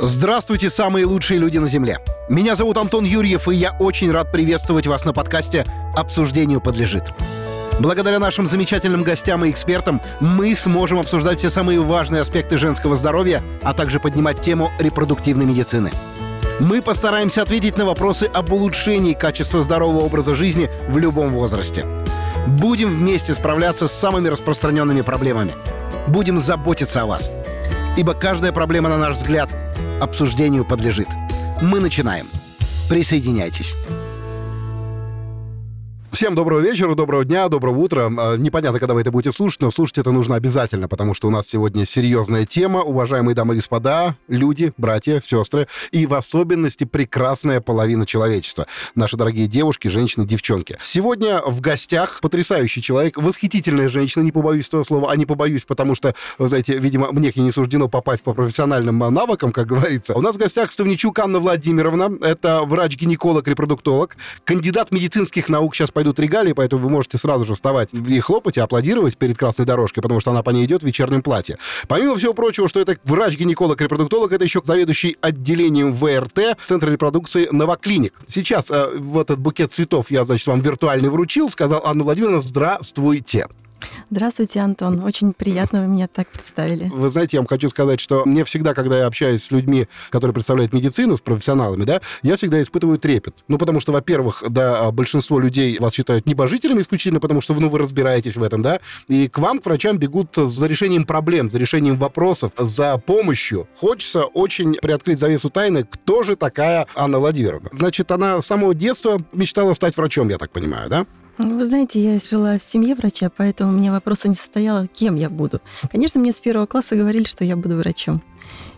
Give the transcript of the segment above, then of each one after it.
Здравствуйте, самые лучшие люди на Земле. Меня зовут Антон Юрьев, и я очень рад приветствовать вас на подкасте «Обсуждению подлежит». Благодаря нашим замечательным гостям и экспертам мы сможем обсуждать все самые важные аспекты женского здоровья, а также поднимать тему репродуктивной медицины. Мы постараемся ответить на вопросы об улучшении качества здорового образа жизни в любом возрасте. Будем вместе справляться с самыми распространенными проблемами. Будем заботиться о вас. Ибо каждая проблема, на наш взгляд, обсуждению подлежит. Мы начинаем. Присоединяйтесь. Всем доброго вечера, доброго дня, доброго утра. А, непонятно, когда вы это будете слушать, но слушать это нужно обязательно, потому что у нас сегодня серьезная тема. Уважаемые дамы и господа, люди, братья, сестры, и в особенности прекрасная половина человечества. Наши дорогие девушки, женщины, девчонки. Сегодня в гостях потрясающий человек, восхитительная женщина, не побоюсь этого слова, а не побоюсь, потому что, вы знаете, видимо, мне не суждено попасть по профессиональным навыкам, как говорится. У нас в гостях Ставничук Анна Владимировна. Это врач-гинеколог, репродуктолог, кандидат медицинских наук. Сейчас пойду пойдут регалии, поэтому вы можете сразу же вставать и хлопать, и аплодировать перед красной дорожкой, потому что она по ней идет в вечернем платье. Помимо всего прочего, что это врач-гинеколог-репродуктолог, это еще заведующий отделением ВРТ Центра репродукции Новоклиник. Сейчас э, вот этот букет цветов я, значит, вам виртуальный вручил, сказал Анна Владимировна, здравствуйте. Здравствуйте, Антон. Очень приятно вы меня так представили. Вы знаете, я вам хочу сказать, что мне всегда, когда я общаюсь с людьми, которые представляют медицину, с профессионалами, да, я всегда испытываю трепет. Ну, потому что, во-первых, да, большинство людей вас считают небожителями исключительно, потому что ну, вы разбираетесь в этом, да, и к вам, к врачам, бегут за решением проблем, за решением вопросов, за помощью. Хочется очень приоткрыть завесу тайны, кто же такая Анна Владимировна. Значит, она с самого детства мечтала стать врачом, я так понимаю, да? Вы знаете, я жила в семье врача, поэтому у меня вопроса не состояло, кем я буду. Конечно, мне с первого класса говорили, что я буду врачом.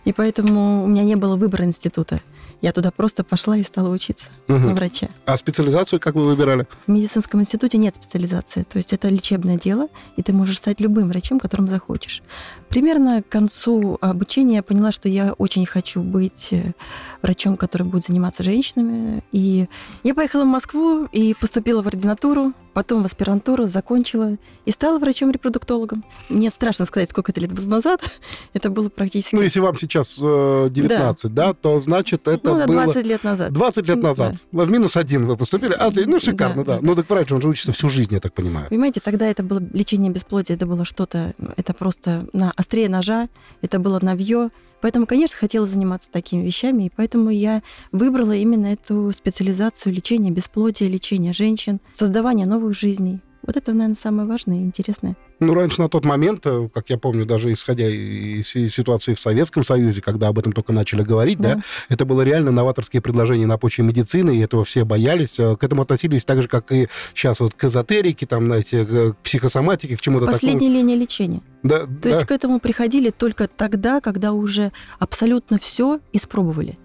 И поэтому у меня не было выбора института. Я туда просто пошла и стала учиться угу. на врача. А специализацию как вы выбирали? В медицинском институте нет специализации. То есть это лечебное дело, и ты можешь стать любым врачом, которым захочешь. Примерно к концу обучения я поняла, что я очень хочу быть э, врачом, который будет заниматься женщинами. И я поехала в Москву и поступила в ординатуру, потом в аспирантуру, закончила и стала врачом-репродуктологом. Мне страшно сказать, сколько это лет было назад. Это было практически... Ну, если вам сейчас 19, э, да, да то значит это ну, было... 20 лет назад. 20 лет назад. Да. В минус один вы поступили. А, ну, шикарно, да. да. да. Ну, так врач, он же учится всю жизнь, я так понимаю. Понимаете, тогда это было лечение бесплодия, это было что-то, это просто на острее ножа, это было навье. Поэтому, конечно, хотела заниматься такими вещами, и поэтому я выбрала именно эту специализацию лечения бесплодия, лечения женщин, создавания новых жизней. Вот это, наверное, самое важное и интересное. Ну, раньше на тот момент, э, как я помню, даже исходя из ситуации в Советском Союзе, когда об этом только начали говорить, да, да это было реально новаторские предложения на почве медицины, и этого все боялись. Э, к этому относились так же, как и сейчас вот к эзотерике, там, знаете, к психосоматике, к чему-то такому. Последняя линия лечения. Да, То да. есть к этому приходили только тогда, когда уже абсолютно все испробовали.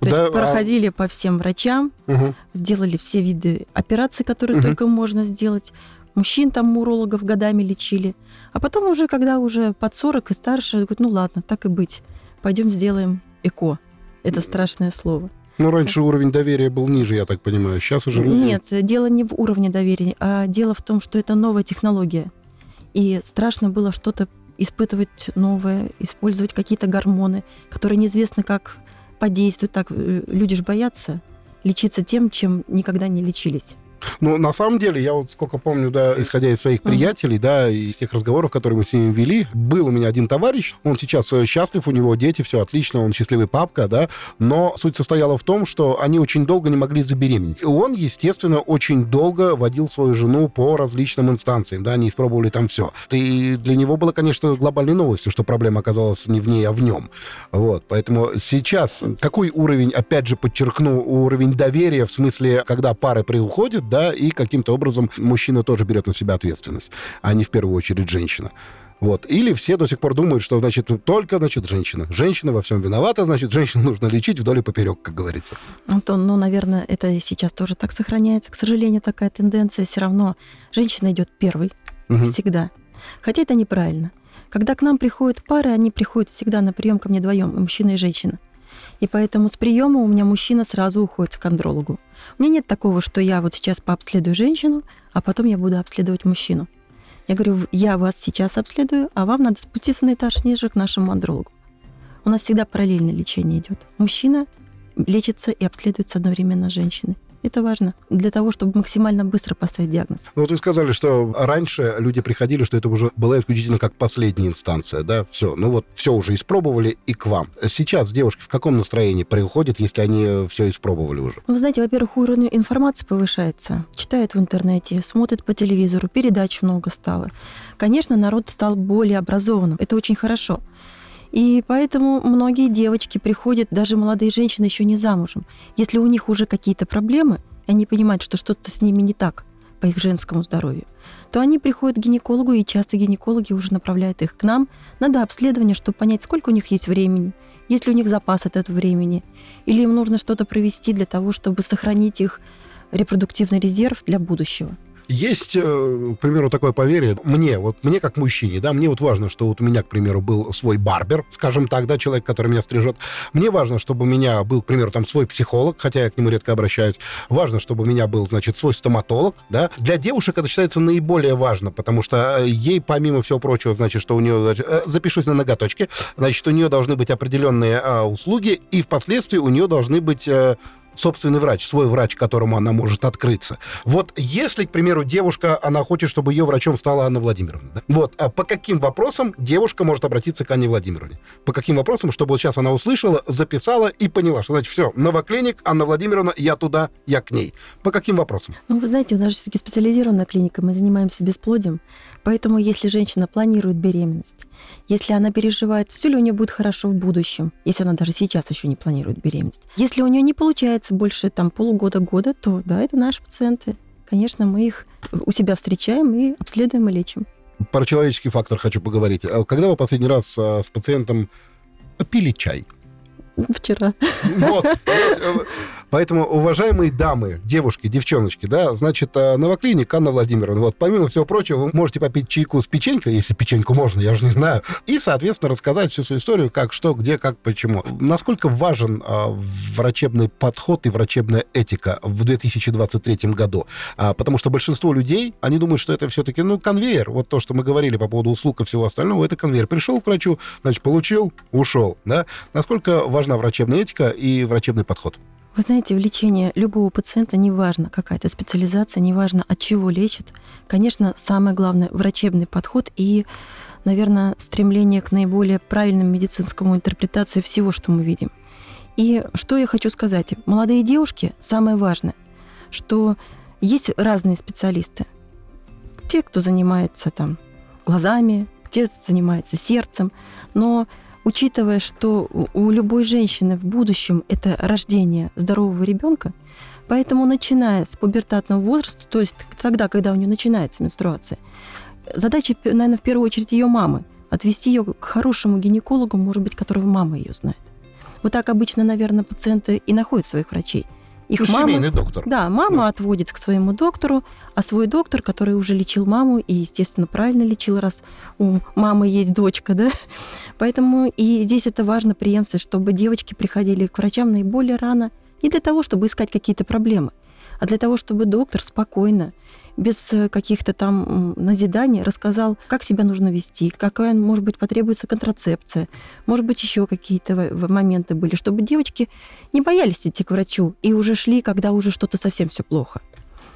То да, есть а проходили а... по всем врачам, угу. сделали все виды операций, которые угу. только можно сделать. Мужчин там урологов годами лечили. А потом уже, когда уже под 40 и старше, говорят, ну ладно, так и быть. Пойдем сделаем ЭКО. Это страшное слово. Ну, раньше уровень доверия был ниже, я так понимаю. Сейчас уже... Нет, дело не в уровне доверия, а дело в том, что это новая технология. И страшно было что-то испытывать новое, использовать какие-то гормоны, которые неизвестно как подействуют. Так, э, люди же боятся лечиться тем, чем никогда не лечились. Ну, на самом деле, я вот сколько помню, да, исходя из своих приятелей, да, из тех разговоров, которые мы с ними вели, был у меня один товарищ, он сейчас э, счастлив, у него дети, все отлично, он счастливый папка, да, но суть состояла в том, что они очень долго не могли забеременеть. Он, естественно, очень долго водил свою жену по различным инстанциям, да, они испробовали там все. И для него было, конечно, глобальной новостью, что проблема оказалась не в ней, а в нем. Вот, поэтому сейчас какой уровень, опять же, подчеркну, уровень доверия, в смысле, когда пары приуходят, да, и каким-то образом мужчина тоже берет на себя ответственность, а не в первую очередь женщина. Вот. Или все до сих пор думают, что, значит, только, значит, женщина. Женщина во всем виновата, значит, женщину нужно лечить вдоль и поперек, как говорится. Антон, ну, наверное, это сейчас тоже так сохраняется. К сожалению, такая тенденция. Все равно женщина идет первой. Угу. Всегда. Хотя это неправильно. Когда к нам приходят пары, они приходят всегда на прием ко мне вдвоем, и мужчина, и женщина. И поэтому с приема у меня мужчина сразу уходит к андрологу. У меня нет такого, что я вот сейчас пообследую женщину, а потом я буду обследовать мужчину. Я говорю, я вас сейчас обследую, а вам надо спуститься на этаж ниже к нашему андрологу. У нас всегда параллельное лечение идет. Мужчина лечится и обследуется одновременно женщиной. Это важно для того, чтобы максимально быстро поставить диагноз. Ну, вот вы сказали, что раньше люди приходили, что это уже была исключительно как последняя инстанция, да, все, ну вот все уже испробовали и к вам. Сейчас девушки в каком настроении приходят, если они все испробовали уже? Ну, вы знаете, во-первых, уровень информации повышается, читают в интернете, смотрят по телевизору, передач много стало. Конечно, народ стал более образованным, это очень хорошо. И поэтому многие девочки приходят, даже молодые женщины еще не замужем. Если у них уже какие-то проблемы, они понимают, что что-то с ними не так по их женскому здоровью, то они приходят к гинекологу, и часто гинекологи уже направляют их к нам на дообследование, чтобы понять, сколько у них есть времени, есть ли у них запас от этого времени, или им нужно что-то провести для того, чтобы сохранить их репродуктивный резерв для будущего. Есть, э, к примеру, такое поверье. Мне, вот мне как мужчине, да, мне вот важно, что вот у меня, к примеру, был свой барбер, скажем так, да, человек, который меня стрижет. Мне важно, чтобы у меня был, к примеру, там свой психолог, хотя я к нему редко обращаюсь. Важно, чтобы у меня был, значит, свой стоматолог, да. Для девушек это считается наиболее важно, потому что э, ей, помимо всего прочего, значит, что у нее, значит, э, запишусь на ноготочки, значит, у нее должны быть определенные а, услуги, и впоследствии у нее должны быть собственный врач, свой врач, которому она может открыться. Вот если, к примеру, девушка, она хочет, чтобы ее врачом стала Анна Владимировна, да? вот, а по каким вопросам девушка может обратиться к Анне Владимировне? По каким вопросам, чтобы вот сейчас она услышала, записала и поняла, что, значит, все, новоклиник, Анна Владимировна, я туда, я к ней. По каким вопросам? Ну, вы знаете, у нас все-таки специализированная клиника, мы занимаемся бесплодием, поэтому если женщина планирует беременность, если она переживает, все ли у нее будет хорошо в будущем, если она даже сейчас еще не планирует беременность. Если у нее не получается больше там полугода-года, то да, это наши пациенты. Конечно, мы их у себя встречаем и обследуем и лечим. Про человеческий фактор хочу поговорить. А когда вы последний раз а, с пациентом пили чай? Вчера. Вот. Поэтому, уважаемые дамы, девушки, девчоночки, да, значит, э, новоклиник Анна Владимировна, вот помимо всего прочего, вы можете попить чайку с печенькой, если печеньку можно, я же не знаю, и, соответственно, рассказать всю свою историю, как, что, где, как, почему. Насколько важен а, врачебный подход и врачебная этика в 2023 году? А, потому что большинство людей, они думают, что это все-таки, ну, конвейер. Вот то, что мы говорили по поводу услуг и всего остального, это конвейер. Пришел к врачу, значит, получил, ушел, да? Насколько важна врачебная этика и врачебный подход? Вы знаете, в лечении любого пациента, неважно какая-то специализация, неважно от чего лечит, конечно, самое главное – врачебный подход и, наверное, стремление к наиболее правильному медицинскому интерпретации всего, что мы видим. И что я хочу сказать? Молодые девушки, самое важное, что есть разные специалисты. Те, кто занимается там глазами, те занимаются сердцем, но учитывая, что у любой женщины в будущем это рождение здорового ребенка, поэтому начиная с пубертатного возраста, то есть тогда, когда у нее начинается менструация, задача, наверное, в первую очередь ее мамы, отвести ее к хорошему гинекологу, может быть, которого мама ее знает. Вот так обычно, наверное, пациенты и находят своих врачей – их ну, мама, семейный доктор. Да, мама да. отводит к своему доктору, а свой доктор, который уже лечил маму и, естественно, правильно лечил, раз у мамы есть дочка, да. Поэтому и здесь это важно преемственность, чтобы девочки приходили к врачам наиболее рано, не для того, чтобы искать какие-то проблемы, а для того, чтобы доктор спокойно без э, каких-то там назиданий рассказал, как себя нужно вести, какая, может быть, потребуется контрацепция, может быть, еще какие-то моменты были, чтобы девочки не боялись идти к врачу и уже шли, когда уже что-то совсем все плохо.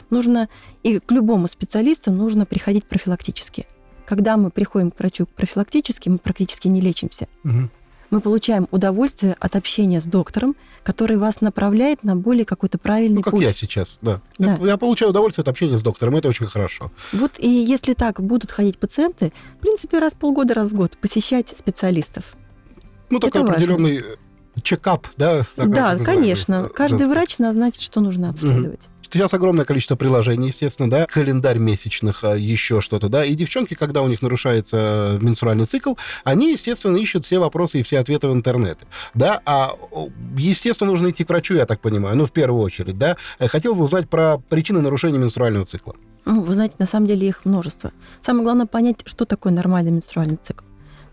Нужно, и к любому специалисту нужно приходить профилактически. Когда мы приходим к врачу профилактически, мы практически не лечимся. Угу мы получаем удовольствие от общения с доктором, который вас направляет на более какой-то правильный ну, как путь. я сейчас, да. да. Я, я получаю удовольствие от общения с доктором, это очень хорошо. Вот и если так будут ходить пациенты, в принципе, раз в полгода, раз в год посещать специалистов. Ну, такой это определенный важно. чекап, да? Да, конечно. Каждый женский. врач назначит, что нужно обследовать. Угу. Сейчас огромное количество приложений, естественно, да, календарь месячных, а, еще что-то, да, и девчонки, когда у них нарушается менструальный цикл, они, естественно, ищут все вопросы и все ответы в интернете, да, а, естественно, нужно идти к врачу, я так понимаю, ну, в первую очередь, да. Э, хотел бы узнать про причины нарушения менструального цикла. Ну, вы знаете, на самом деле их множество. Самое главное понять, что такое нормальный менструальный цикл.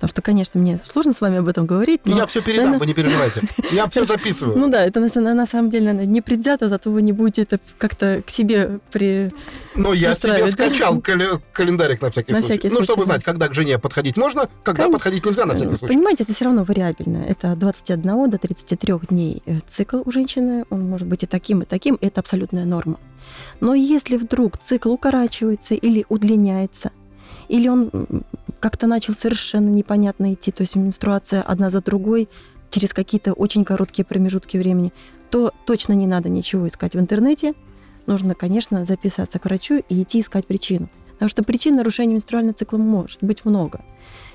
Потому что, конечно, мне сложно с вами об этом говорить. Но, Я все передам, наверное... вы не переживайте. Я все записываю. Ну да, это на, самом деле наверное, не предвзято, зато вы не будете это как-то к себе при... Ну, я себе скачал кал- календарик на всякий на случай. Ну, чтобы знать, когда к жене подходить можно, когда подходить нельзя на всякий случай. Понимаете, это все равно вариабельно. Это от 21 до 33 дней э, цикл у женщины. Он может быть и таким, и таким. Это абсолютная норма. Но если вдруг цикл укорачивается или удлиняется, или он как-то начал совершенно непонятно идти, то есть менструация одна за другой через какие-то очень короткие промежутки времени, то точно не надо ничего искать в интернете. Нужно, конечно, записаться к врачу и идти искать причину. Потому что причин нарушения менструального цикла может быть много.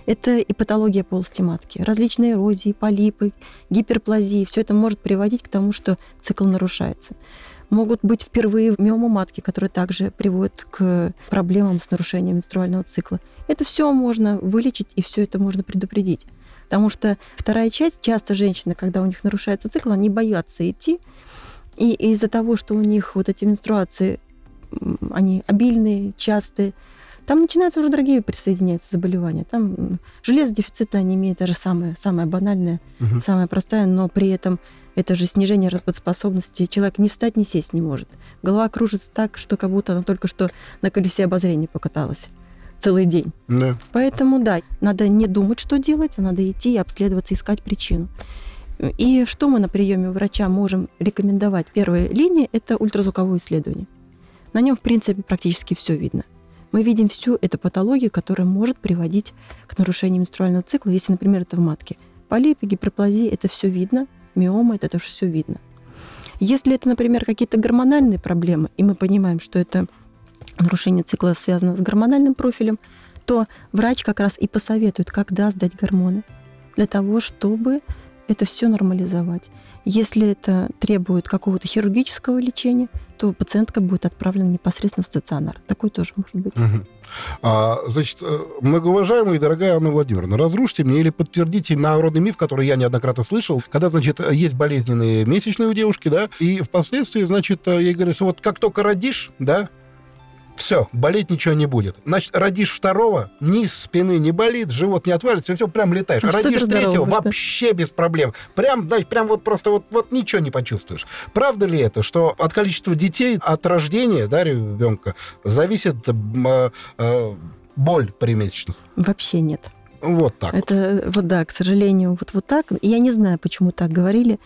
Это и патология полости матки, различные эрозии, полипы, гиперплазии. Все это может приводить к тому, что цикл нарушается могут быть впервые миома матки, которые также приводят к проблемам с нарушением менструального цикла. Это все можно вылечить и все это можно предупредить. Потому что вторая часть, часто женщины, когда у них нарушается цикл, они боятся идти. И из-за того, что у них вот эти менструации, они обильные, частые, там начинаются уже другие присоединяются заболевания. Там железодефицитная анемия, это же самое, самое банальное, угу. самое простое, но при этом это же снижение работоспособности. Человек ни встать, ни сесть не может. Голова кружится так, что как будто она только что на колесе обозрения покаталась целый день. Да. Поэтому, да, надо не думать, что делать, а надо идти и обследоваться, искать причину. И что мы на приеме у врача можем рекомендовать? Первая линия – это ультразвуковое исследование. На нем, в принципе, практически все видно. Мы видим всю эту патологию, которая может приводить к нарушению менструального цикла, если, например, это в матке. Полипы, гиперплазия – это все видно миома, это тоже все видно. Если это, например, какие-то гормональные проблемы, и мы понимаем, что это нарушение цикла связано с гормональным профилем, то врач как раз и посоветует, когда сдать гормоны, для того, чтобы это все нормализовать. Если это требует какого-то хирургического лечения, то пациентка будет отправлена непосредственно в стационар. Такой тоже может быть. Угу. А, значит, э, многоуважаемая и дорогая Анна Владимировна, разрушьте мне или подтвердите народный миф, который я неоднократно слышал, когда, значит, есть болезненные месячные у девушки, да, и впоследствии, значит, э, ей говорят, что вот как только родишь, да, все, болеть ничего не будет. Значит, родишь второго, низ спины не болит, живот не отвалится, все, прям летаешь. А родишь третьего, вообще без проблем. Прям, значит, прям вот просто вот, вот ничего не почувствуешь. Правда ли это, что от количества детей, от рождения, да, ребенка, зависит э, э, боль при месячных? Вообще нет. Вот так. Это вот да, к сожалению, вот вот так. Я не знаю, почему так говорили.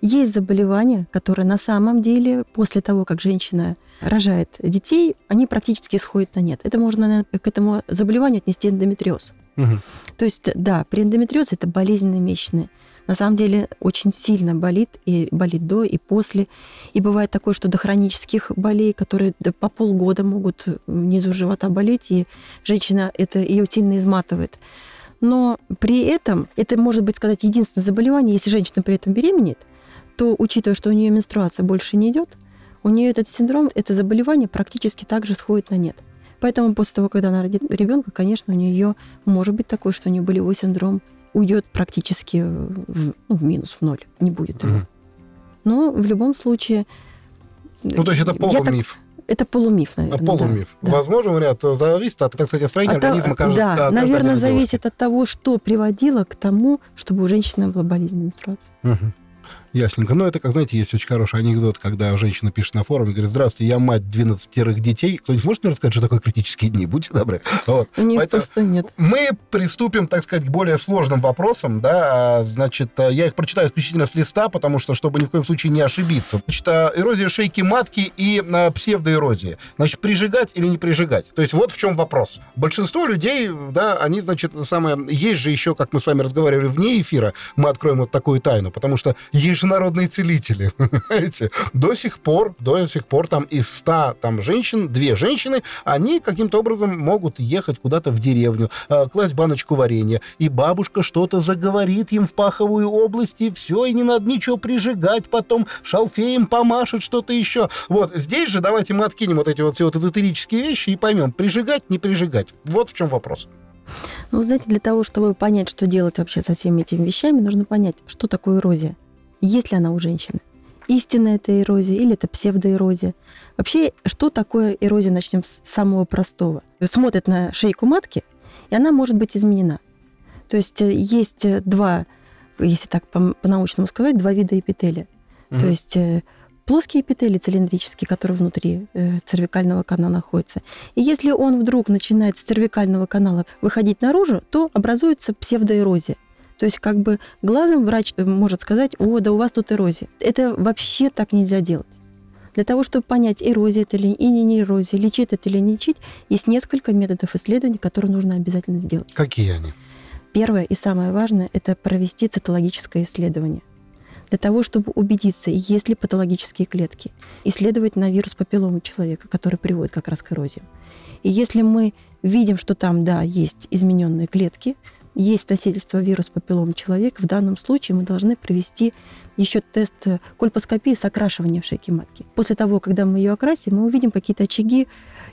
Есть заболевания, которые на самом деле после того, как женщина рожает детей, они практически сходят на нет. Это можно к этому заболеванию отнести эндометриоз. Угу. То есть, да, при эндометриозе это болезненные месячные. На самом деле очень сильно болит, и болит до, и после. И бывает такое, что до хронических болей, которые по полгода могут внизу живота болеть, и женщина это ее сильно изматывает. Но при этом это может быть сказать единственное заболевание, если женщина при этом беременеет, то учитывая, что у нее менструация больше не идет, у нее этот синдром, это заболевание практически также сходит на нет. Поэтому после того, когда она родит ребенка, конечно, у нее может быть такое, что у нее болевой синдром уйдет практически в, ну, в минус, в ноль, не будет его. Угу. Но в любом случае... Ну, то есть это полумиф. Это полумиф, наверное. Полумиф. Да, Возможно, вариант зависит от, так сказать, строения от, организма каждого. Да, наверное, зависит от того, что приводило к тому, чтобы у женщины была болезнь менструации. Угу. Ясненько. Но это, как знаете, есть очень хороший анекдот, когда женщина пишет на форуме, говорит, здравствуйте, я мать 12 детей. Кто-нибудь может мне рассказать, что такое критические дни? Будьте добры. Вот. Нет, просто нет. Мы приступим, так сказать, к более сложным вопросам. Да? Значит, а, я их прочитаю исключительно с листа, потому что, чтобы ни в коем случае не ошибиться. Значит, а, эрозия шейки матки и псевдоэрозия. Значит, прижигать или не прижигать? То есть вот в чем вопрос. Большинство людей, да, они, значит, самое... Есть же еще, как мы с вами разговаривали вне эфира, мы откроем вот такую тайну, потому что есть международные целители, понимаете? До сих пор, до сих пор там из 100 там женщин, две женщины, они каким-то образом могут ехать куда-то в деревню, э, класть баночку варенья, и бабушка что-то заговорит им в паховую область, и все, и не надо ничего прижигать потом, шалфеем помашет что-то еще. Вот, здесь же давайте мы откинем вот эти вот все вот эзотерические вещи и поймем, прижигать, не прижигать. Вот в чем вопрос. Ну, знаете, для того, чтобы понять, что делать вообще со всеми этими вещами, нужно понять, что такое эрозия есть ли она у женщины. Истинная это эрозия или это псевдоэрозия. Вообще, что такое эрозия, начнем с самого простого. Смотрит на шейку матки, и она может быть изменена. То есть э, есть э, два, если так по-научному сказать, два вида эпителия. Угу. То есть э, плоский эпителий цилиндрический, который внутри цервикального канала находится. И если он вдруг начинает с цервикального канала выходить наружу, то образуется псевдоэрозия. То есть как бы глазом врач может сказать, о, да у вас тут эрозия. Это вообще так нельзя делать. Для того, чтобы понять, эрозия это или не, не эрозия, лечить это или не лечить, есть несколько методов исследований, которые нужно обязательно сделать. Какие они? Первое и самое важное – это провести цитологическое исследование. Для того, чтобы убедиться, есть ли патологические клетки, исследовать на вирус папилломы человека, который приводит как раз к эрозии. И если мы видим, что там, да, есть измененные клетки, есть носительство вируса папиллома человека, в данном случае мы должны провести еще тест кольпоскопии с окрашиванием шейки матки. После того, когда мы ее окрасим, мы увидим какие-то очаги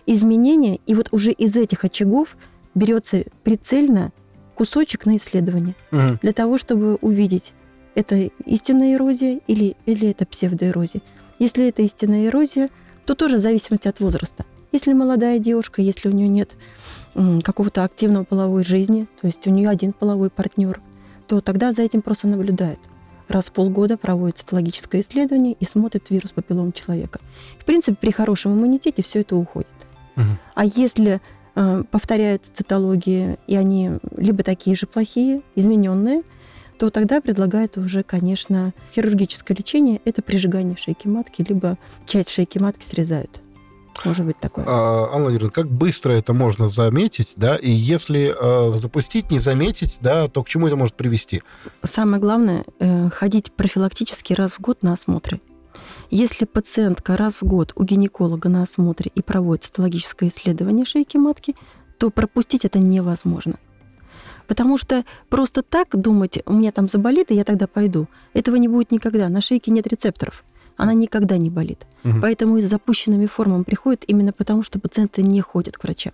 изменения, и вот уже из этих очагов берется прицельно кусочек на исследование угу. для того, чтобы увидеть, это истинная эрозия или, или это псевдоэрозия. Если это истинная эрозия, то тоже в зависимости от возраста. Если молодая девушка, если у нее нет какого-то активного половой жизни, то есть у нее один половой партнер, то тогда за этим просто наблюдают. Раз в полгода проводится цитологическое исследование и смотрит вирус папиллом человека. В принципе, при хорошем иммунитете все это уходит. Угу. А если э, повторяются цитологии, и они либо такие же плохие, измененные, то тогда предлагают уже, конечно, хирургическое лечение. Это прижигание шейки матки, либо часть шейки матки срезают. Может быть такое. А, Анна Владимировна, как быстро это можно заметить, да, и если э, запустить, не заметить, да, то к чему это может привести? Самое главное э, ходить профилактически раз в год на осмотры. Если пациентка раз в год у гинеколога на осмотре и проводит цитологическое исследование шейки матки, то пропустить это невозможно. Потому что просто так думать, у меня там заболит, и я тогда пойду, этого не будет никогда. На шейке нет рецепторов она никогда не болит. Угу. Поэтому и с запущенными формами приходит именно потому, что пациенты не ходят к врачам.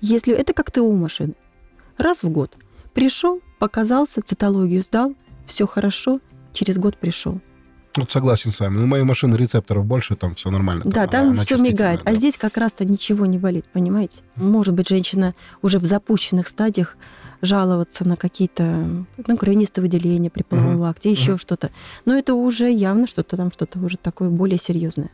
Если это как ТО машины. Раз в год пришел, показался, цитологию сдал, все хорошо, через год пришел. Вот согласен с вами. У моей машины рецепторов больше, там все нормально. Да, там, там все мигает. Да. А здесь как раз-то ничего не болит, понимаете? Может быть, женщина уже в запущенных стадиях жаловаться на какие-то ну, кровянистые выделения при половом uh-huh. акте, еще uh-huh. что-то. Но это уже явно что-то там, что-то уже такое более серьезное.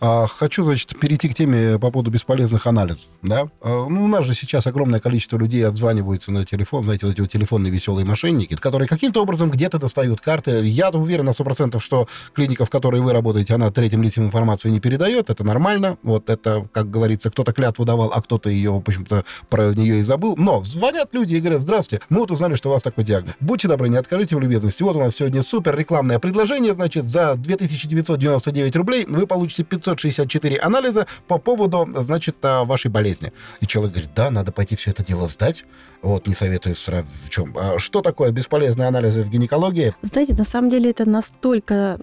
А, хочу, значит, перейти к теме по поводу бесполезных анализов. Да? А, ну, у нас же сейчас огромное количество людей отзваниваются на телефон, знаете, эти вот телефонные веселые мошенники, которые каким-то образом где-то достают карты. Я уверен на 100%, что клиника, в которой вы работаете, она третьим лицам информацию не передает. Это нормально. Вот это, как говорится, кто-то клятву давал, а кто-то ее, в общем-то, про нее и забыл. Но звонят люди и говорят, здравствуйте, мы вот узнали, что у вас такой диагноз. Будьте добры, не откажите в любезности. Вот у нас сегодня супер рекламное предложение, значит, за 2999 рублей вы получите 500 564 анализа по поводу, значит, а, вашей болезни. И человек говорит, да, надо пойти все это дело сдать. Вот, не советую сразу в чем. А что такое бесполезные анализы в гинекологии? Знаете, на самом деле это настолько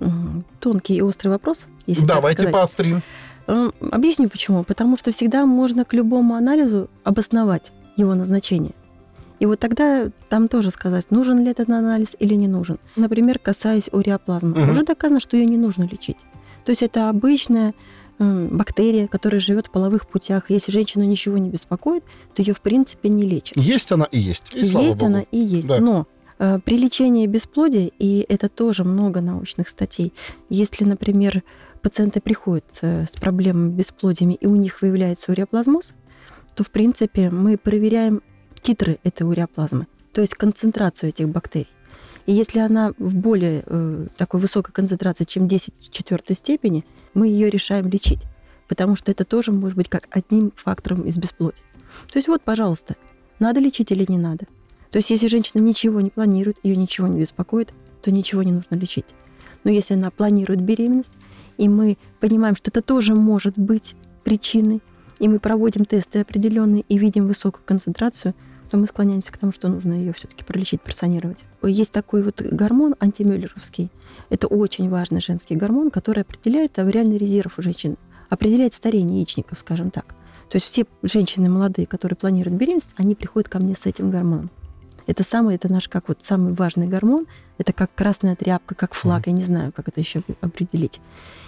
тонкий и острый вопрос. Если Давайте поострим. Объясню почему. Потому что всегда можно к любому анализу обосновать его назначение. И вот тогда там тоже сказать, нужен ли этот анализ или не нужен. Например, касаясь уреоплазмы. Угу. Уже доказано, что ее не нужно лечить. То есть это обычная бактерия, которая живет в половых путях. Если женщину ничего не беспокоит, то ее в принципе не лечат. Есть она и есть. И есть она и есть. Да. Но э, при лечении бесплодия, и это тоже много научных статей, если, например, пациенты приходят э, с проблемами бесплодиями, и у них выявляется уреоплазмоз, то, в принципе, мы проверяем титры этой уреоплазмы, то есть концентрацию этих бактерий. И если она в более э, такой высокой концентрации, чем 10 в четвертой степени, мы ее решаем лечить. Потому что это тоже может быть как одним фактором из бесплодия. То есть вот, пожалуйста, надо лечить или не надо. То есть если женщина ничего не планирует, ее ничего не беспокоит, то ничего не нужно лечить. Но если она планирует беременность, и мы понимаем, что это тоже может быть причиной, и мы проводим тесты определенные и видим высокую концентрацию – то мы склоняемся к тому, что нужно ее все-таки пролечить, персонировать. Есть такой вот гормон антимюллеровский. Это очень важный женский гормон, который определяет авариальный резерв у женщин, определяет старение яичников, скажем так. То есть все женщины молодые, которые планируют беременность, они приходят ко мне с этим гормоном. Это самый, это наш как вот самый важный гормон. Это как красная тряпка, как флаг. Я не знаю, как это еще определить.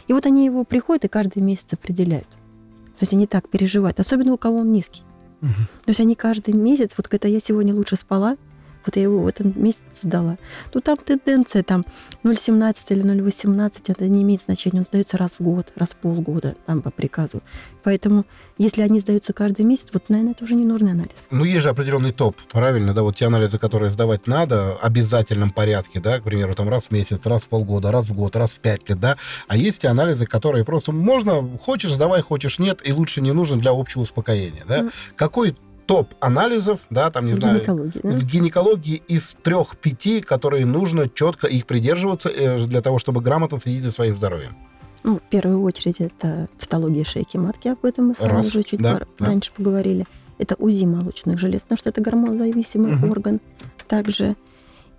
И вот они его приходят и каждый месяц определяют. То есть они так переживают, особенно у кого он низкий. Угу. То есть они каждый месяц, вот когда я сегодня лучше спала, Вот я его в этом месяце сдала. То там тенденция там 0,17 или 0,18, это не имеет значения. Он сдается раз в год, раз в полгода, там по приказу. Поэтому, если они сдаются каждый месяц, вот, наверное, это уже не нужный анализ. Ну, есть же определенный топ, правильно, да, вот те анализы, которые сдавать надо, в обязательном порядке, да, к примеру, там раз в месяц, раз в полгода, раз в год, раз в пять лет, да, а есть те анализы, которые просто можно, хочешь, сдавай, хочешь, нет, и лучше не нужен для общего успокоения, да. Mm. Какой топ анализов, да, там, не в знаю, гинекологии, да? в гинекологии из трех-пяти, которые нужно четко их придерживаться э, для того, чтобы грамотно следить за своим здоровьем? Ну, в первую очередь, это цитология шейки матки, об этом мы с вами уже чуть да, да. раньше поговорили. Это УЗИ молочных желез, потому что это гормонозависимый угу. орган также.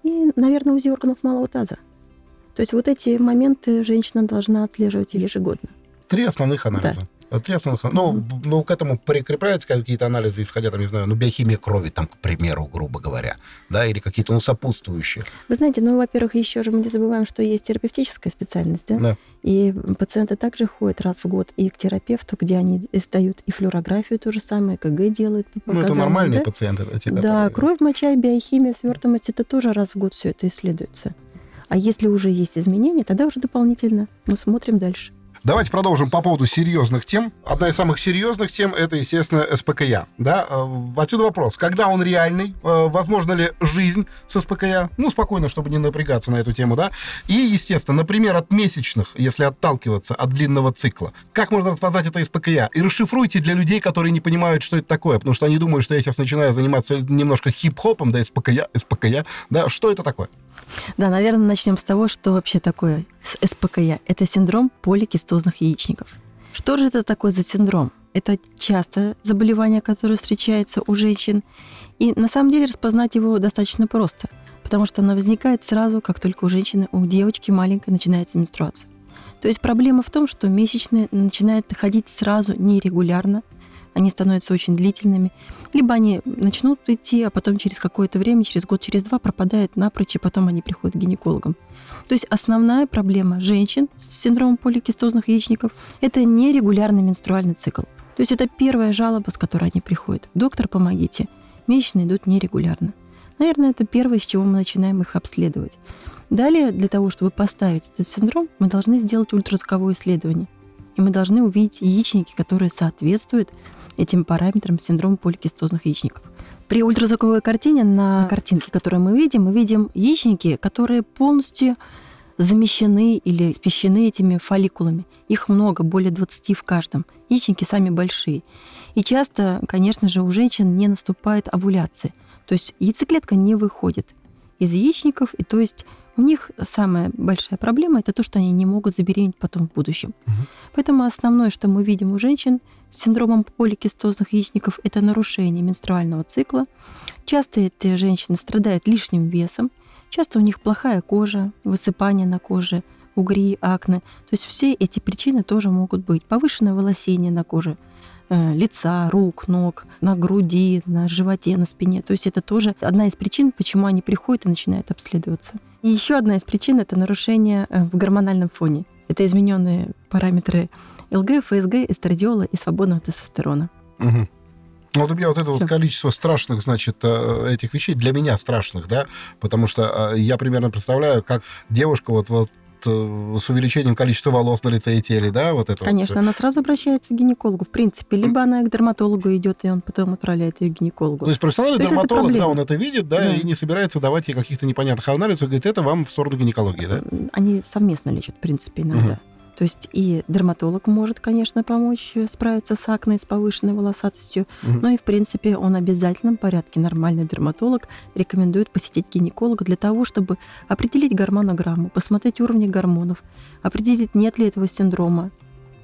И, наверное, УЗИ органов малого таза. То есть вот эти моменты женщина должна отслеживать ежегодно. Три основных анализа. Да. Соответственно, ну, ну, к этому прикрепляются какие-то анализы, исходя, там, не знаю, ну, биохимия крови, там, к примеру, грубо говоря, да, или какие-то, ну, сопутствующие. Вы знаете, ну, во-первых, еще же мы не забываем, что есть терапевтическая специальность, да? Да. И пациенты также ходят раз в год и к терапевту, где они сдают и флюорографию то же самое, КГ делают Ну, это нормальные да? пациенты. Эти, да, которые... кровь, моча, биохимия, свертываемость, это тоже раз в год все это исследуется. А если уже есть изменения, тогда уже дополнительно мы смотрим дальше. Давайте продолжим по поводу серьезных тем. Одна из самых серьезных тем – это, естественно, СПКЯ. Да? Э, отсюда вопрос. Когда он реальный? Э, возможно ли жизнь с СПКЯ? Ну, спокойно, чтобы не напрягаться на эту тему, да? И, естественно, например, от месячных, если отталкиваться от длинного цикла. Как можно распознать это СПКЯ? И расшифруйте для людей, которые не понимают, что это такое, потому что они думают, что я сейчас начинаю заниматься немножко хип-хопом, да, СПКЯ, СПКЯ, да, что это такое? Да, наверное, начнем с того, что вообще такое СПКЯ. Это синдром поликистозных яичников. Что же это такое за синдром? Это часто заболевание, которое встречается у женщин. И на самом деле распознать его достаточно просто, потому что оно возникает сразу, как только у женщины, у девочки маленькой начинается менструация. То есть проблема в том, что месячные начинают ходить сразу нерегулярно, они становятся очень длительными, либо они начнут идти, а потом через какое-то время, через год, через два пропадают напрочь, и потом они приходят к гинекологам. То есть основная проблема женщин с синдромом поликистозных яичников – это нерегулярный менструальный цикл. То есть это первая жалоба, с которой они приходят. Доктор, помогите. Месячные идут нерегулярно. Наверное, это первое, с чего мы начинаем их обследовать. Далее, для того, чтобы поставить этот синдром, мы должны сделать ультразвуковое исследование. И мы должны увидеть яичники, которые соответствуют этим параметрам синдрома поликистозных яичников. При ультразвуковой картине на картинке, которую мы видим, мы видим яичники, которые полностью замещены или спещены этими фолликулами. Их много, более 20 в каждом. Яичники сами большие. И часто, конечно же, у женщин не наступает овуляция. То есть яйцеклетка не выходит из яичников, и то есть у них самая большая проблема это то, что они не могут забеременеть потом в будущем. Угу. Поэтому основное, что мы видим у женщин с синдромом поликистозных яичников, это нарушение менструального цикла. Часто эти женщины страдают лишним весом, часто у них плохая кожа, высыпание на коже, угри, акне. То есть все эти причины тоже могут быть. Повышенное волосение на коже, Э, лица, рук, ног, на груди, на животе, на спине. То есть это тоже одна из причин, почему они приходят и начинают обследоваться. И еще одна из причин – это нарушение э, в гормональном фоне. Это измененные параметры ЛГ, ФСГ, эстрадиола и свободного тестостерона. Угу. Вот у меня вот это Всё. вот количество страшных, значит, э, этих вещей, для меня страшных, да, потому что я примерно представляю, как девушка вот, вот Э, с увеличением количества волос на лице и теле, да, вот это Конечно, вот она сразу обращается к гинекологу, в принципе, либо она к дерматологу идет, и он потом отправляет ее к гинекологу. То есть профессиональный То дерматолог, да, он это видит, да, да, и не собирается давать ей каких-то непонятных анализов, говорит, это вам в сторону гинекологии, да? Они совместно лечат, в принципе, иногда. Угу. То есть и дерматолог может, конечно, помочь э, справиться с акне, с повышенной волосатостью, угу. но и, в принципе, он в обязательном порядке, нормальный дерматолог, рекомендует посетить гинеколога для того, чтобы определить гормонограмму, посмотреть уровни гормонов, определить, нет ли этого синдрома,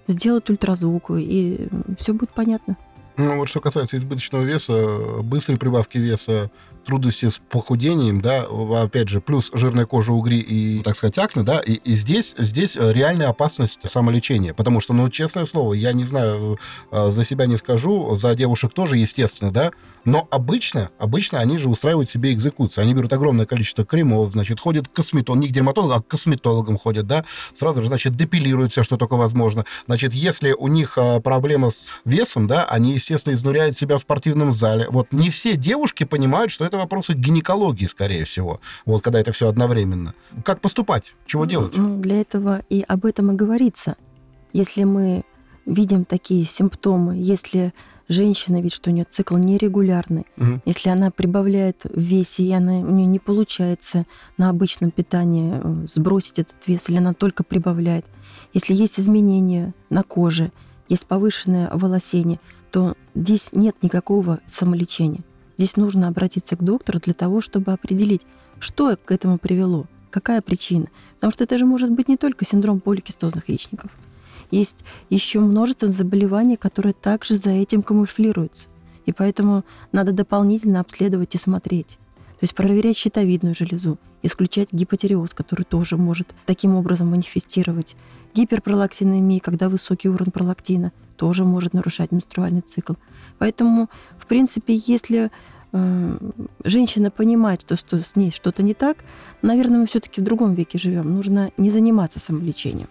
сделать ультразвук, и все будет понятно. Ну, вот что касается избыточного веса, быстрой прибавки веса, трудности с похудением, да, опять же, плюс жирная кожа, угри и, так сказать, акне, да, и, и здесь, здесь реальная опасность самолечения, потому что, ну, честное слово, я не знаю, э, за себя не скажу, за девушек тоже, естественно, да, но обычно, обычно они же устраивают себе экзекуцию. Они берут огромное количество кремов, значит, ходят к косметологу, не к дерматологу, а к косметологам ходят, да, сразу же, значит, депилируют все, что только возможно. Значит, если у них а, проблема с весом, да, они, естественно, изнуряют себя в спортивном зале. Вот не все девушки понимают, что это это вопросы гинекологии, скорее всего. Вот когда это все одновременно. Как поступать? Чего делать? Ну, для этого и об этом и говорится. Если мы видим такие симптомы, если женщина видит, что у нее цикл нерегулярный, угу. если она прибавляет в весе, и она, у нее не получается на обычном питании э, сбросить этот вес, или она только прибавляет, если есть изменения на коже, есть повышенное волосение, то здесь нет никакого самолечения. Здесь нужно обратиться к доктору для того, чтобы определить, что к этому привело, какая причина. Потому что это же может быть не только синдром поликистозных яичников. Есть еще множество заболеваний, которые также за этим камуфлируются. И поэтому надо дополнительно обследовать и смотреть. То есть проверять щитовидную железу, исключать гипотереоз, который тоже может таким образом манифестировать. Гиперпролактинемия, когда высокий уровень пролактина, тоже может нарушать менструальный цикл. Поэтому, в принципе, если э, женщина понимает, что, что с ней что-то не так, наверное, мы все-таки в другом веке живем. Нужно не заниматься самолечением.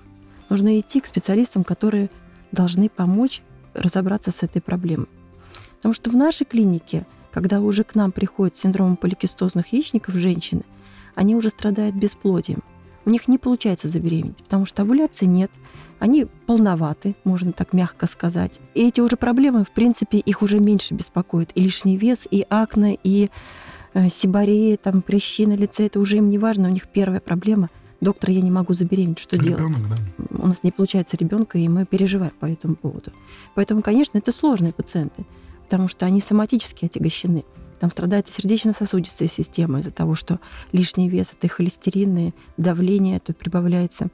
Нужно идти к специалистам, которые должны помочь разобраться с этой проблемой. Потому что в нашей клинике, когда уже к нам приходят с синдромом поликистозных яичников женщины, они уже страдают бесплодием. У них не получается забеременеть, потому что овуляции нет, они полноваты, можно так мягко сказать. И эти уже проблемы, в принципе, их уже меньше беспокоит. И лишний вес, и акне, и э, сибарея, там, прыщи на лице, это уже им не важно. У них первая проблема – доктор, я не могу забеременеть, что Ребенок, делать? Да. У нас не получается ребенка, и мы переживаем по этому поводу. Поэтому, конечно, это сложные пациенты, потому что они соматически отягощены. Там страдает и сердечно-сосудистая система из-за того, что лишний вес, это и давление, то прибавляется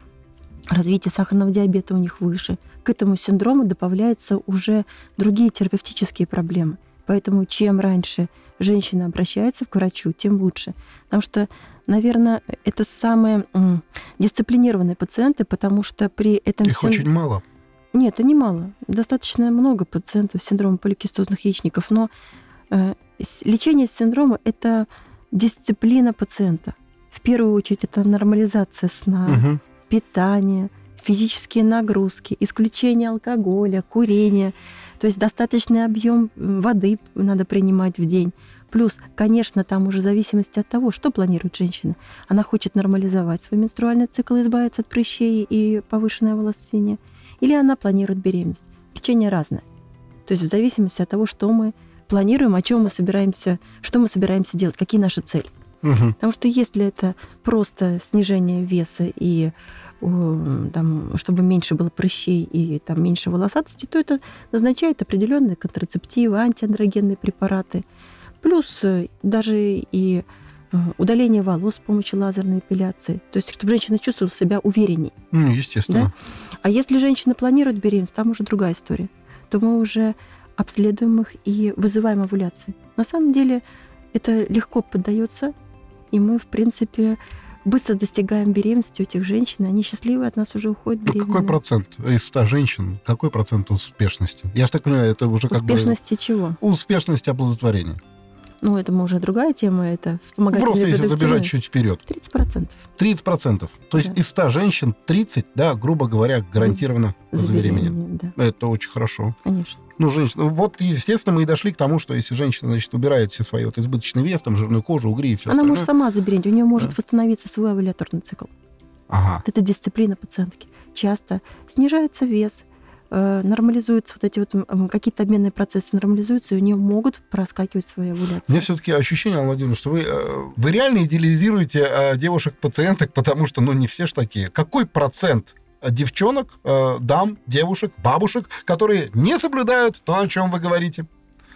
развитие сахарного диабета у них выше. К этому синдрому добавляются уже другие терапевтические проблемы. Поэтому чем раньше женщина обращается к врачу, тем лучше. Потому что наверное, это самые дисциплинированные пациенты, потому что при этом... Их син... очень мало. Нет, это не мало. Достаточно много пациентов с синдромом поликистозных яичников, но э, лечение синдрома – это дисциплина пациента. В первую очередь это нормализация сна, угу. питание, физические нагрузки, исключение алкоголя, курения. То есть достаточный объем воды надо принимать в день. Плюс, конечно, там уже в зависимости от того, что планирует женщина. Она хочет нормализовать свой менструальный цикл, избавиться от прыщей и повышенное волосение. Или она планирует беременность. Лечение разное. То есть в зависимости от того, что мы планируем, о чем мы собираемся, что мы собираемся делать, какие наши цели. Угу. Потому что если это просто снижение веса и там, чтобы меньше было прыщей и там, меньше волосатости, то это назначает определенные контрацептивы, антиандрогенные препараты – Плюс э, даже и э, удаление волос с помощью лазерной эпиляции. То есть, чтобы женщина чувствовала себя уверенней. Ну, естественно. Да? А если женщина планирует беременность, там уже другая история. То мы уже обследуем их и вызываем овуляции. На самом деле это легко поддается, и мы, в принципе, быстро достигаем беременности у этих женщин, они счастливые, от нас уже уходят беременные. Ну, какой процент из 100 женщин, какой процент успешности? Я же так понимаю, это уже как успешности бы... чего? Успешности оплодотворения. Ну, это уже другая тема, это вспомогательные Просто если забежать чуть вперед. 30%. 30%. То есть да. из 100 женщин 30, да, грубо говоря, гарантированно забеременеют. Да. Это очень хорошо. Конечно. Ну, женщина, ну, вот, естественно, мы и дошли к тому, что если женщина, значит, убирает все свои вот избыточный вес, там, жирную кожу, угри и все Она остальное. может сама забеременеть, у нее может да. восстановиться свой овуляторный цикл. Ага. Вот это дисциплина пациентки. Часто снижается вес, нормализуются вот эти вот какие-то обменные процессы нормализуются, и нее могут проскакивать свои овуляции. У меня все-таки ощущение, Алла Владимировна, что вы, э, вы реально идеализируете э, девушек-пациенток, потому что, ну, не все ж такие. Какой процент девчонок, дам, девушек, бабушек, которые не соблюдают то, о чем вы говорите?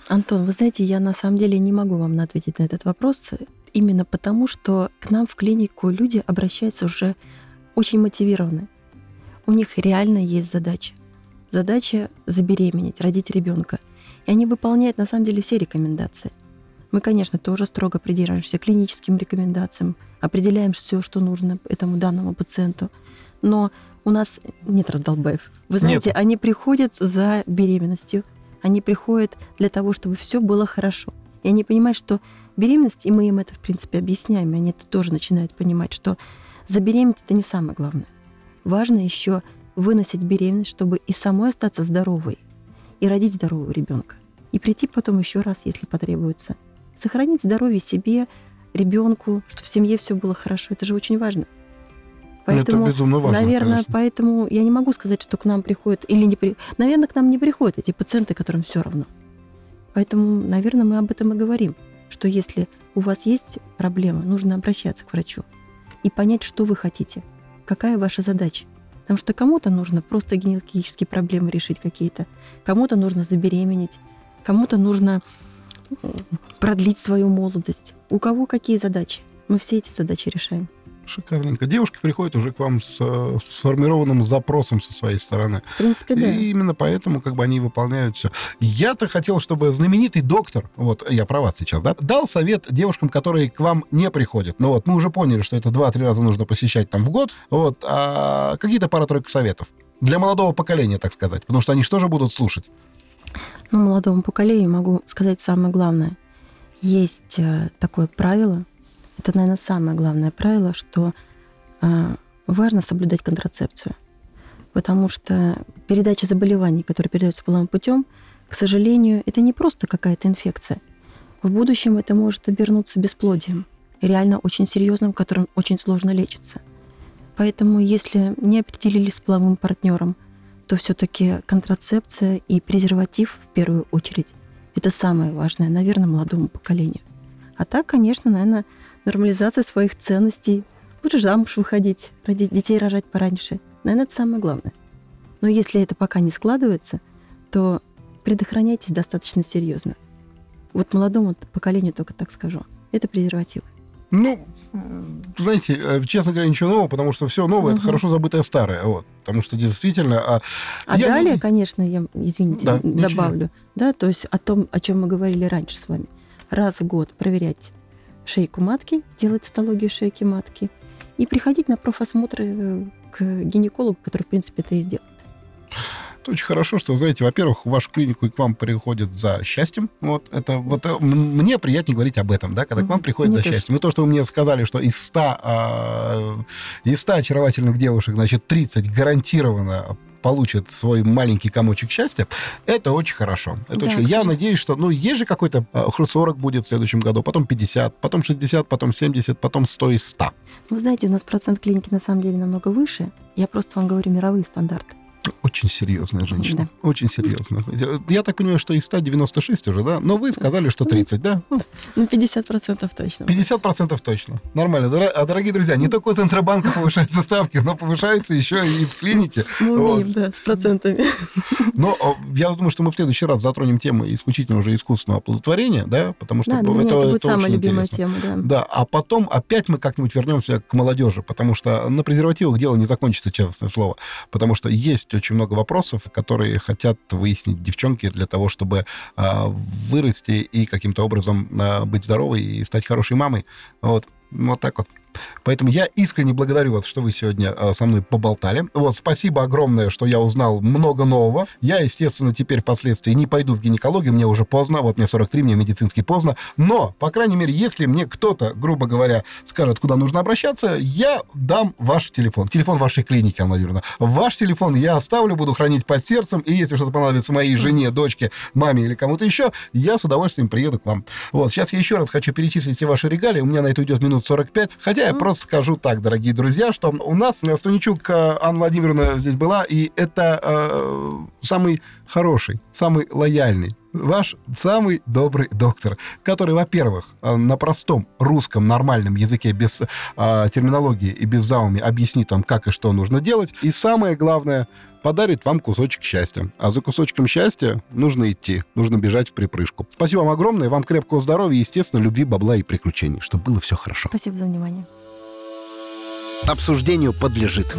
Антон, вы знаете, я на самом деле не могу вам ответить на этот вопрос, именно потому, что к нам в клинику люди обращаются уже очень мотивированные. У них реально есть задача задача забеременеть, родить ребенка. И они выполняют на самом деле все рекомендации. Мы, конечно, тоже строго придерживаемся клиническим рекомендациям, определяем все, что нужно этому данному пациенту. Но у нас нет раздолбаев. Вы знаете, нет. они приходят за беременностью, они приходят для того, чтобы все было хорошо. И они понимают, что беременность, и мы им это, в принципе, объясняем, и они это тоже начинают понимать, что забеременеть это не самое главное. Важно еще выносить беременность, чтобы и самой остаться здоровой, и родить здорового ребенка. И прийти потом еще раз, если потребуется, Сохранить здоровье себе, ребенку, чтобы в семье все было хорошо. Это же очень важно. Поэтому, это безумно важно, наверное, конечно. поэтому я не могу сказать, что к нам приходят или не при... Наверное, к нам не приходят эти пациенты, которым все равно. Поэтому, наверное, мы об этом и говорим, что если у вас есть проблемы, нужно обращаться к врачу и понять, что вы хотите, какая ваша задача. Потому что кому-то нужно просто гинекологические проблемы решить какие-то, кому-то нужно забеременеть, кому-то нужно продлить свою молодость. У кого какие задачи? Мы все эти задачи решаем. Шикарненько. Девушки приходят уже к вам с сформированным запросом со своей стороны. В принципе, да. И именно поэтому как бы они выполняют все. Я-то хотел, чтобы знаменитый доктор, вот я про вас сейчас, да, дал совет девушкам, которые к вам не приходят. Ну вот, мы уже поняли, что это 2-3 раза нужно посещать там в год. Вот, а какие-то пара-тройка советов. Для молодого поколения, так сказать. Потому что они что же будут слушать? Ну, молодому поколению могу сказать самое главное. Есть э, такое правило, это, наверное, самое главное правило, что э, важно соблюдать контрацепцию. Потому что передача заболеваний, которые передаются половым путем, к сожалению, это не просто какая-то инфекция. В будущем это может обернуться бесплодием, реально очень серьезным, которым очень сложно лечиться. Поэтому, если не определились с половым партнером, то все-таки контрацепция и презерватив в первую очередь это самое важное, наверное, молодому поколению. А так, конечно, наверное, нормализация своих ценностей, лучше замуж выходить, родить детей рожать пораньше. Наверное, это самое главное. Но если это пока не складывается, то предохраняйтесь достаточно серьезно. Вот молодому поколению только так скажу. Это презервативы. Ну, знаете, э, честно говоря, ничего нового, потому что все новое угу. это хорошо забытое старое. Вот. Потому что действительно. А, а я... далее, конечно, я, извините, да, добавлю, ничего. да, то есть о том, о чем мы говорили раньше с вами. Раз в год проверять шейку матки, делать цитологию шейки матки и приходить на профосмотры э, к гинекологу, который, в принципе, это и сделает. Это очень хорошо, что, знаете, во-первых, в вашу клинику и к вам приходят за счастьем. Вот это вот э, мне приятнее говорить об этом, да, когда к вам приходят мне за счастьем. И то, что вы мне сказали, что из 100, э, из 100 очаровательных девушек, значит, 30 гарантированно получит свой маленький комочек счастья, это очень хорошо. Это да, очень... Я надеюсь, что, ну, есть же какой-то 40 э, будет в следующем году, потом 50, потом 60, потом 70, потом 100 и 100. Вы знаете, у нас процент клиники на самом деле намного выше. Я просто вам говорю мировые стандарты. Очень серьезная женщина. Да. Очень серьезная. Я так понимаю, что из 196 уже, да? Но вы сказали, что 30, да? Ну, 50% точно. 50% точно. Нормально. А, дорогие друзья, не только у Центробанка повышаются ставки, но повышаются еще и в клинике. Мы умеем, вот. да, с процентами. Но я думаю, что мы в следующий раз затронем тему исключительно уже искусственного оплодотворения, да? Потому что да, это, это, будет это самая любимая интересно. тема, да. Да, а потом опять мы как-нибудь вернемся к молодежи, потому что на презервативах дело не закончится, честное слово. Потому что есть есть очень много вопросов, которые хотят выяснить девчонки для того, чтобы э, вырасти и каким-то образом э, быть здоровой и стать хорошей мамой. Вот, вот так вот. Поэтому я искренне благодарю вас, что вы сегодня э, со мной поболтали. Вот, спасибо огромное, что я узнал много нового. Я, естественно, теперь впоследствии не пойду в гинекологию, мне уже поздно, вот мне 43, мне медицински поздно. Но, по крайней мере, если мне кто-то, грубо говоря, скажет, куда нужно обращаться, я дам ваш телефон. Телефон вашей клиники, Анна Владимировна. Ваш телефон я оставлю, буду хранить под сердцем, и если что-то понадобится моей жене, дочке, маме или кому-то еще, я с удовольствием приеду к вам. Вот, сейчас я еще раз хочу перечислить все ваши регалии, у меня на это уйдет минут 45, хотя я просто скажу так, дорогие друзья, что у нас Станичук э, Анна Владимировна здесь была, и это э, самый хороший, самый лояльный, ваш самый добрый доктор, который, во-первых, э, на простом русском нормальном языке, без э, терминологии и без зауми объяснит вам, как и что нужно делать, и самое главное, подарит вам кусочек счастья. А за кусочком счастья нужно идти, нужно бежать в припрыжку. Спасибо вам огромное, вам крепкого здоровья, естественно, любви, бабла и приключений, чтобы было все хорошо. Спасибо за внимание обсуждению подлежит.